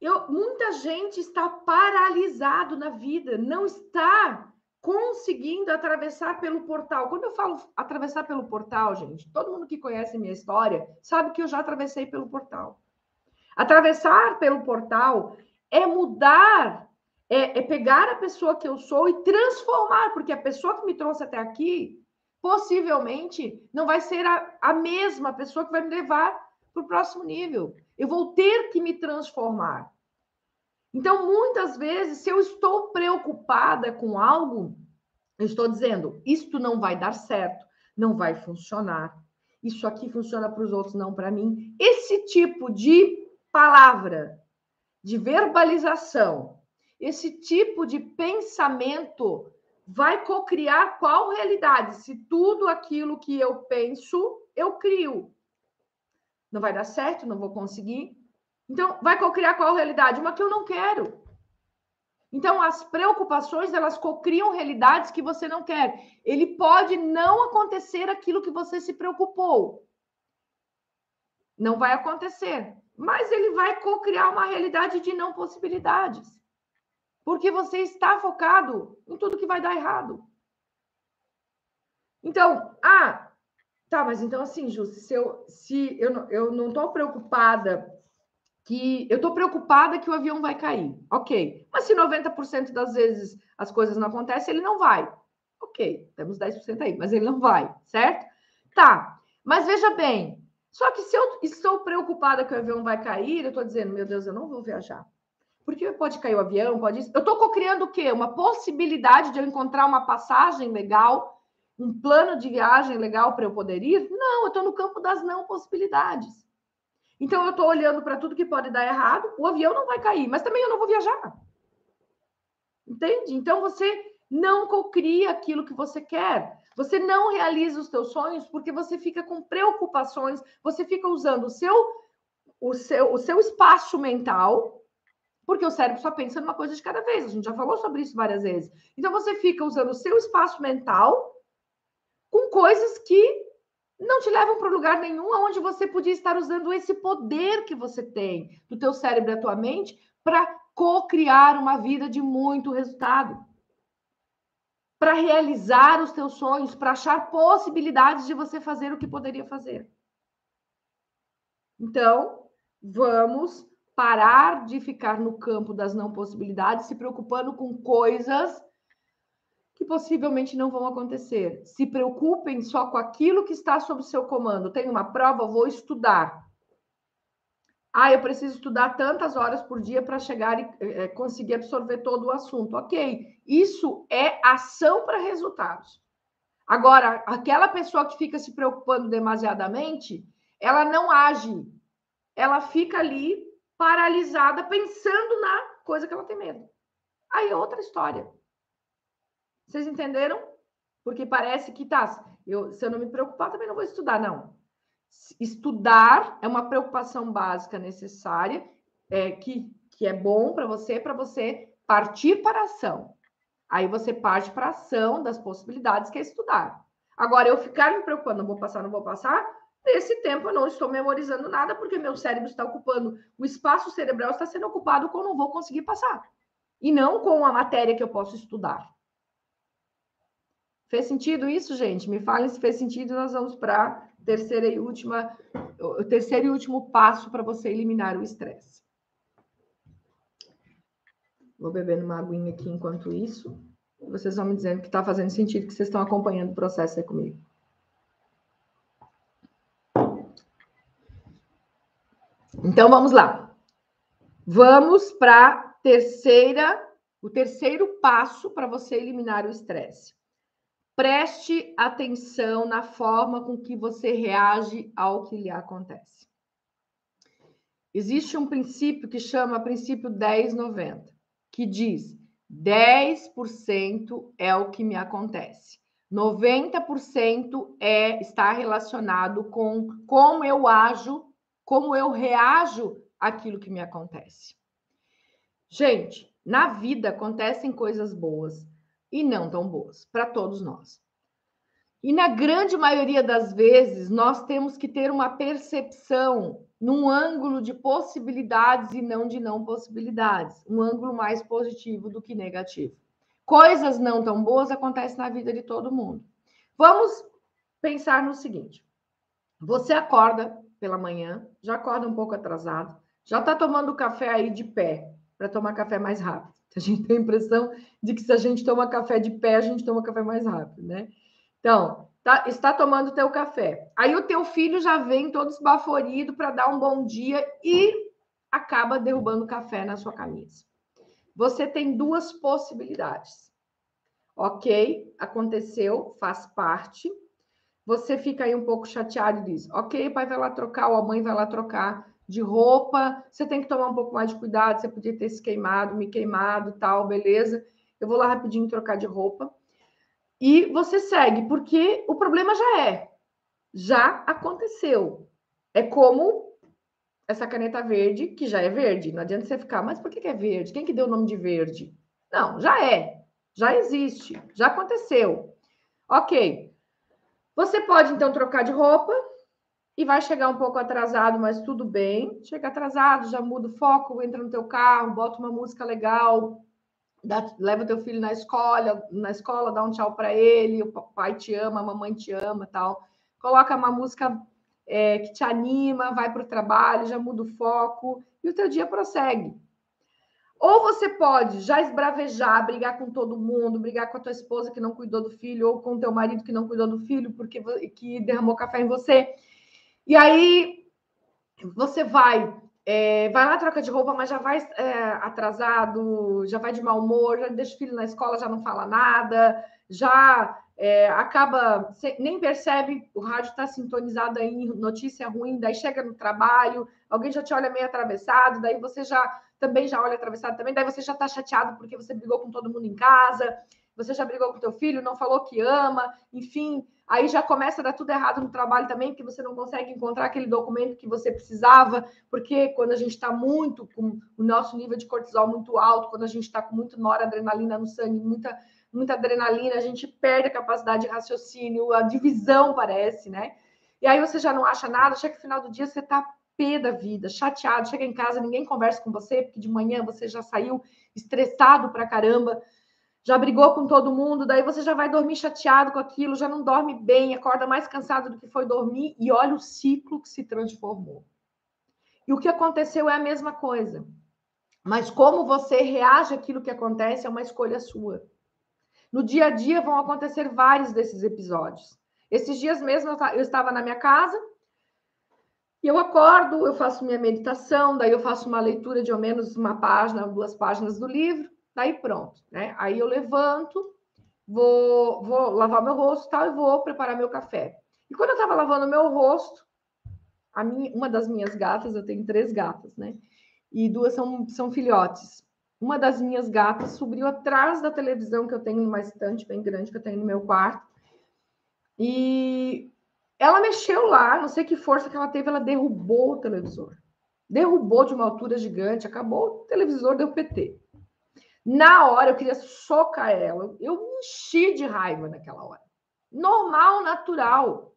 eu, muita gente está paralisado na vida, não está conseguindo atravessar pelo portal. Quando eu falo atravessar pelo portal, gente, todo mundo que conhece minha história sabe que eu já atravessei pelo portal. Atravessar pelo portal é mudar é, é pegar a pessoa que eu sou e transformar, porque a pessoa que me trouxe até aqui possivelmente não vai ser a, a mesma pessoa que vai me levar para o próximo nível. Eu vou ter que me transformar. Então, muitas vezes, se eu estou preocupada com algo, eu estou dizendo: isto não vai dar certo, não vai funcionar. Isso aqui funciona para os outros, não para mim. Esse tipo de palavra, de verbalização, esse tipo de pensamento vai cocriar qual realidade? Se tudo aquilo que eu penso, eu crio. Não vai dar certo, não vou conseguir. Então, vai cocriar qual realidade? Uma que eu não quero. Então, as preocupações, elas cocriam realidades que você não quer. Ele pode não acontecer aquilo que você se preocupou. Não vai acontecer. Mas ele vai cocriar uma realidade de não possibilidades. Porque você está focado em tudo que vai dar errado. Então, ah, tá, mas então assim, Ju, se eu, se eu, eu não estou preocupada que eu estou preocupada que o avião vai cair. Ok. Mas se 90% das vezes as coisas não acontecem, ele não vai. Ok, temos 10% aí, mas ele não vai, certo? Tá. Mas veja bem, só que se eu estou preocupada que o avião vai cair, eu estou dizendo, meu Deus, eu não vou viajar. Porque pode cair o avião, pode. Eu estou criando o quê? Uma possibilidade de eu encontrar uma passagem legal, um plano de viagem legal para eu poder ir? Não, eu estou no campo das não possibilidades. Então eu estou olhando para tudo que pode dar errado. O avião não vai cair, mas também eu não vou viajar. Entende? Então você não cocria aquilo que você quer. Você não realiza os seus sonhos porque você fica com preocupações, você fica usando o seu o seu, o seu espaço mental porque o cérebro só pensa numa coisa de cada vez. A gente já falou sobre isso várias vezes. Então você fica usando o seu espaço mental com coisas que não te levam para lugar nenhum, onde você podia estar usando esse poder que você tem do teu cérebro e da tua mente para co-criar uma vida de muito resultado. Para realizar os teus sonhos, para achar possibilidades de você fazer o que poderia fazer. Então, vamos parar de ficar no campo das não possibilidades, se preocupando com coisas que possivelmente não vão acontecer. Se preocupem só com aquilo que está sob seu comando. Tem uma prova, vou estudar. Ah, eu preciso estudar tantas horas por dia para chegar e é, conseguir absorver todo o assunto. Ok, isso é ação para resultados. Agora, aquela pessoa que fica se preocupando demasiadamente, ela não age, ela fica ali paralisada pensando na coisa que ela tem medo. Aí é outra história. Vocês entenderam? Porque parece que tá, eu, se eu não me preocupar, também não vou estudar, não. Estudar é uma preocupação básica necessária, é, que, que é bom para você, para você partir para a ação. Aí você parte para a ação das possibilidades que é estudar. Agora, eu ficar me preocupando, não vou passar, não vou passar, Nesse tempo, eu não estou memorizando nada, porque meu cérebro está ocupando, o espaço cerebral está sendo ocupado com não vou conseguir passar. E não com a matéria que eu posso estudar. Fez sentido isso, gente? Me falem se fez sentido. Nós vamos para terceira e última, o terceiro e último passo para você eliminar o estresse. Vou beber uma aguinha aqui enquanto isso. Vocês vão me dizendo que está fazendo sentido, que vocês estão acompanhando o processo aí comigo. Então vamos lá. Vamos para terceira, o terceiro passo para você eliminar o estresse. Preste atenção na forma com que você reage ao que lhe acontece. Existe um princípio que chama princípio 1090, que diz: 10% é o que me acontece. 90% é está relacionado com como eu ajo, como eu reajo àquilo que me acontece. Gente, na vida acontecem coisas boas, e não tão boas para todos nós. E na grande maioria das vezes, nós temos que ter uma percepção num ângulo de possibilidades e não de não possibilidades, um ângulo mais positivo do que negativo. Coisas não tão boas acontecem na vida de todo mundo. Vamos pensar no seguinte: você acorda pela manhã, já acorda um pouco atrasado, já está tomando café aí de pé para tomar café mais rápido. A gente tem a impressão de que se a gente toma café de pé, a gente toma café mais rápido, né? Então, tá, está tomando teu café. Aí o teu filho já vem todo esbaforido para dar um bom dia e acaba derrubando café na sua camisa. Você tem duas possibilidades. Ok, aconteceu, faz parte. Você fica aí um pouco chateado e diz: Ok, pai vai lá trocar, ou a mãe vai lá trocar de roupa, você tem que tomar um pouco mais de cuidado, você podia ter se queimado, me queimado, tal, beleza. Eu vou lá rapidinho trocar de roupa. E você segue, porque o problema já é, já aconteceu. É como essa caneta verde, que já é verde. Não adianta você ficar, mas por que é verde? Quem que deu o nome de verde? Não, já é, já existe, já aconteceu. Ok. Você pode então trocar de roupa, e vai chegar um pouco atrasado, mas tudo bem. Chega atrasado, já muda o foco, entra no teu carro, bota uma música legal, dá, leva teu filho na escola, na escola dá um tchau para ele, o pai te ama, a mamãe te ama, tal. Coloca uma música é, que te anima, vai para o trabalho, já muda o foco e o teu dia prossegue. Ou você pode já esbravejar, brigar com todo mundo, brigar com a tua esposa que não cuidou do filho, ou com teu marido que não cuidou do filho porque que derramou café em você. E aí você vai, é, vai lá, troca de roupa, mas já vai é, atrasado, já vai de mau humor, já deixa o filho na escola, já não fala nada, já é, acaba, nem percebe, o rádio está sintonizado aí, notícia ruim, daí chega no trabalho, alguém já te olha meio atravessado, daí você já também já olha atravessado também, daí você já está chateado porque você brigou com todo mundo em casa, você já brigou com teu filho, não falou que ama, enfim, aí já começa a dar tudo errado no trabalho também, porque você não consegue encontrar aquele documento que você precisava, porque quando a gente está muito com o nosso nível de cortisol muito alto, quando a gente está com muito noradrenalina no sangue, muita, muita adrenalina, a gente perde a capacidade de raciocínio, a divisão parece, né? E aí você já não acha nada, chega no final do dia, você está pé da vida, chateado, chega em casa, ninguém conversa com você, porque de manhã você já saiu estressado pra caramba, já brigou com todo mundo, daí você já vai dormir chateado com aquilo, já não dorme bem, acorda mais cansado do que foi dormir e olha o ciclo que se transformou. E o que aconteceu é a mesma coisa. Mas como você reage àquilo que acontece é uma escolha sua. No dia a dia vão acontecer vários desses episódios. Esses dias mesmo eu estava na minha casa e eu acordo, eu faço minha meditação, daí eu faço uma leitura de ao menos uma página, duas páginas do livro. Daí pronto, né? Aí eu levanto, vou, vou lavar meu rosto tal, e vou preparar meu café. E quando eu estava lavando meu rosto, a minha, uma das minhas gatas, eu tenho três gatas, né? E duas são, são filhotes. Uma das minhas gatas subiu atrás da televisão que eu tenho numa estante bem grande que eu tenho no meu quarto. E ela mexeu lá, não sei que força que ela teve, ela derrubou o televisor. Derrubou de uma altura gigante, acabou o televisor, deu PT. Na hora eu queria socar ela. Eu me enchi de raiva naquela hora. Normal, natural.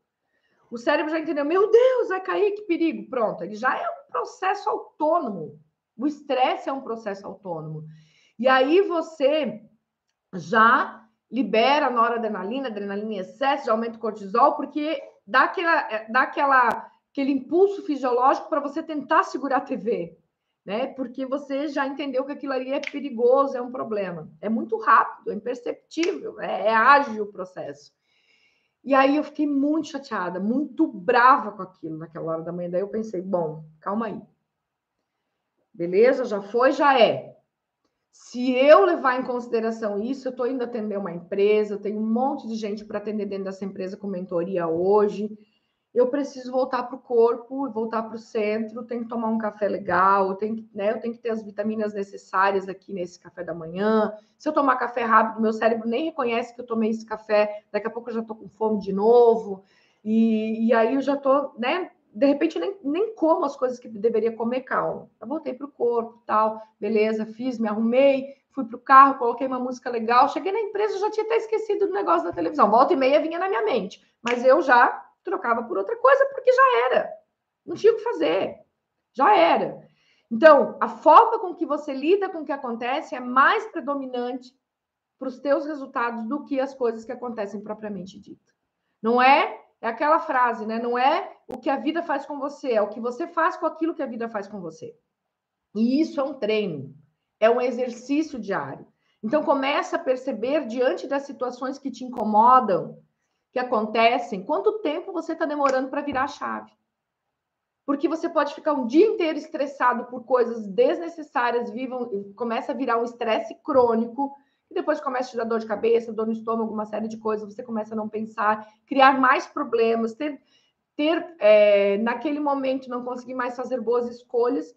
O cérebro já entendeu: meu Deus, vai cair, que perigo. Pronto, ele já é um processo autônomo. O estresse é um processo autônomo. E aí você já libera noradrenalina, adrenalina em excesso, aumenta o cortisol, porque dá, aquela, é, dá aquela, aquele impulso fisiológico para você tentar segurar a TV, né? Porque você já entendeu que aquilo ali é perigoso, é um problema. É muito rápido, é imperceptível, é, é ágil o processo. E aí eu fiquei muito chateada, muito brava com aquilo naquela hora da manhã. Daí eu pensei, bom, calma aí. Beleza, já foi, já é. Se eu levar em consideração isso, eu estou indo atender uma empresa, eu tenho um monte de gente para atender dentro dessa empresa com mentoria hoje. Eu preciso voltar para o corpo, voltar para o centro, tenho que tomar um café legal, tenho, que, né, eu tenho que ter as vitaminas necessárias aqui nesse café da manhã. Se eu tomar café rápido, meu cérebro nem reconhece que eu tomei esse café, daqui a pouco eu já estou com fome de novo. E, e aí eu já estou, né, de repente nem, nem como as coisas que deveria comer, calma. Eu voltei para o corpo, tal, beleza, fiz, me arrumei, fui para o carro, coloquei uma música legal, cheguei na empresa, já tinha até esquecido do negócio da televisão. Volta e meia vinha na minha mente, mas eu já trocava por outra coisa porque já era. Não tinha o que fazer. Já era. Então, a forma com que você lida com o que acontece é mais predominante para os teus resultados do que as coisas que acontecem propriamente dito. Não é é aquela frase, né? Não é o que a vida faz com você, é o que você faz com aquilo que a vida faz com você. E isso é um treino, é um exercício diário. Então começa a perceber diante das situações que te incomodam, que acontecem, quanto tempo você está demorando para virar a chave. Porque você pode ficar um dia inteiro estressado por coisas desnecessárias, vivam, começa a virar um estresse crônico, e depois começa a te dar dor de cabeça, dor no estômago, uma série de coisas, você começa a não pensar, criar mais problemas, ter, ter é, naquele momento não conseguir mais fazer boas escolhas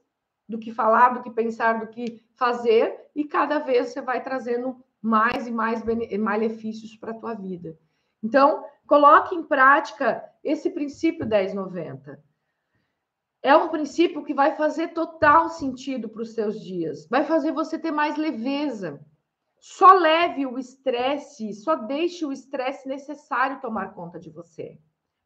do que falar, do que pensar, do que fazer, e cada vez você vai trazendo mais e mais malefícios para a tua vida. Então, coloque em prática esse princípio 1090. É um princípio que vai fazer total sentido para os seus dias, vai fazer você ter mais leveza, só leve o estresse, só deixe o estresse necessário tomar conta de você,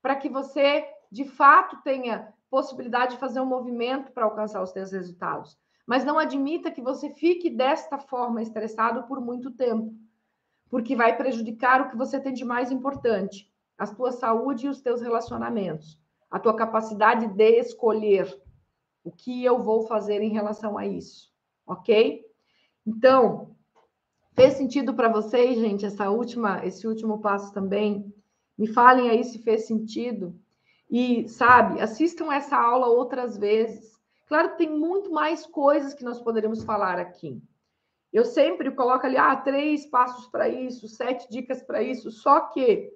para que você, de fato, tenha possibilidade de fazer um movimento para alcançar os seus resultados. Mas não admita que você fique desta forma estressado por muito tempo, porque vai prejudicar o que você tem de mais importante, a tua saúde e os teus relacionamentos, a tua capacidade de escolher o que eu vou fazer em relação a isso, ok? Então, Fez sentido para vocês, gente, essa última, esse último passo também? Me falem aí se fez sentido. E, sabe, assistam essa aula outras vezes. Claro que tem muito mais coisas que nós poderíamos falar aqui. Eu sempre coloco ali, ah, três passos para isso, sete dicas para isso, só que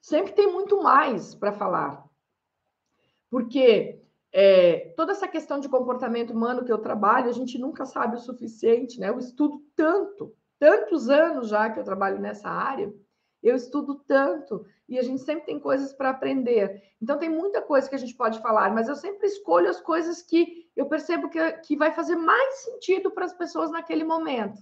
sempre tem muito mais para falar. Porque é, toda essa questão de comportamento humano que eu trabalho, a gente nunca sabe o suficiente, né? Eu estudo tanto tantos anos já que eu trabalho nessa área, eu estudo tanto e a gente sempre tem coisas para aprender. Então, tem muita coisa que a gente pode falar, mas eu sempre escolho as coisas que eu percebo que, que vai fazer mais sentido para as pessoas naquele momento.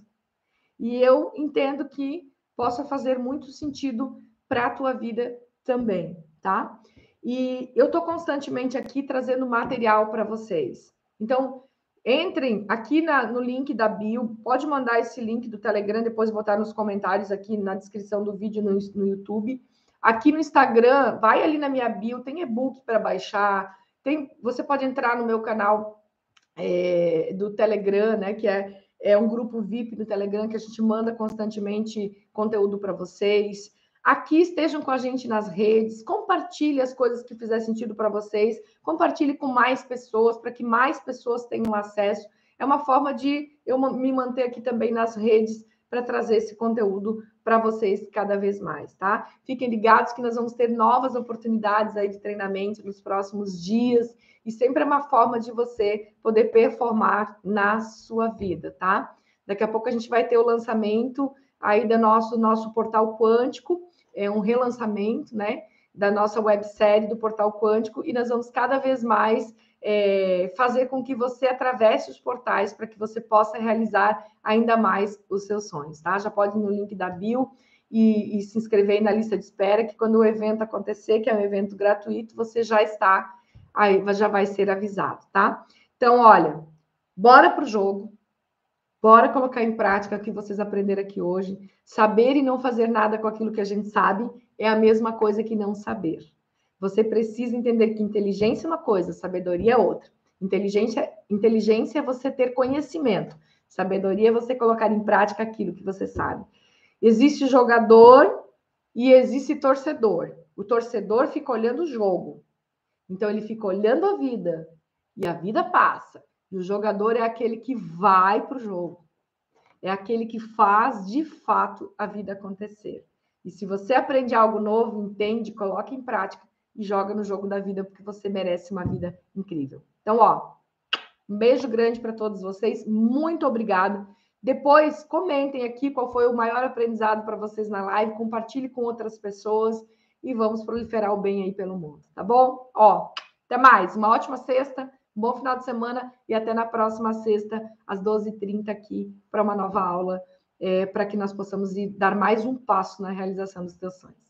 E eu entendo que possa fazer muito sentido para a tua vida também, tá? E eu estou constantemente aqui trazendo material para vocês. Então, Entrem aqui na, no link da bio, pode mandar esse link do Telegram, depois botar nos comentários aqui na descrição do vídeo no, no YouTube. Aqui no Instagram, vai ali na minha bio, tem e-book para baixar, tem, você pode entrar no meu canal é, do Telegram, né? Que é, é um grupo VIP do Telegram que a gente manda constantemente conteúdo para vocês. Aqui estejam com a gente nas redes, compartilhe as coisas que fizer sentido para vocês, compartilhe com mais pessoas, para que mais pessoas tenham acesso. É uma forma de eu me manter aqui também nas redes para trazer esse conteúdo para vocês cada vez mais, tá? Fiquem ligados que nós vamos ter novas oportunidades aí de treinamento nos próximos dias e sempre é uma forma de você poder performar na sua vida, tá? Daqui a pouco a gente vai ter o lançamento aí do nosso nosso portal quântico é um relançamento, né, da nossa websérie do Portal Quântico e nós vamos cada vez mais é, fazer com que você atravesse os portais para que você possa realizar ainda mais os seus sonhos, tá? Já pode ir no link da bio e, e se inscrever na lista de espera, que quando o evento acontecer, que é um evento gratuito, você já está, aí já vai ser avisado, tá? Então, olha, bora para o jogo, Bora colocar em prática o que vocês aprenderam aqui hoje. Saber e não fazer nada com aquilo que a gente sabe é a mesma coisa que não saber. Você precisa entender que inteligência é uma coisa, sabedoria é outra. Inteligência, inteligência é você ter conhecimento. Sabedoria é você colocar em prática aquilo que você sabe. Existe jogador e existe torcedor. O torcedor fica olhando o jogo. Então ele fica olhando a vida e a vida passa. E o jogador é aquele que vai para o jogo. É aquele que faz de fato a vida acontecer. E se você aprende algo novo, entende, coloca em prática e joga no jogo da vida, porque você merece uma vida incrível. Então, ó, um beijo grande para todos vocês. Muito obrigado. Depois comentem aqui qual foi o maior aprendizado para vocês na live, compartilhe com outras pessoas e vamos proliferar o bem aí pelo mundo, tá bom? Ó, até mais. Uma ótima sexta. Um bom final de semana e até na próxima sexta, às 12h30, aqui, para uma nova aula, é, para que nós possamos ir, dar mais um passo na realização dos teus sonhos.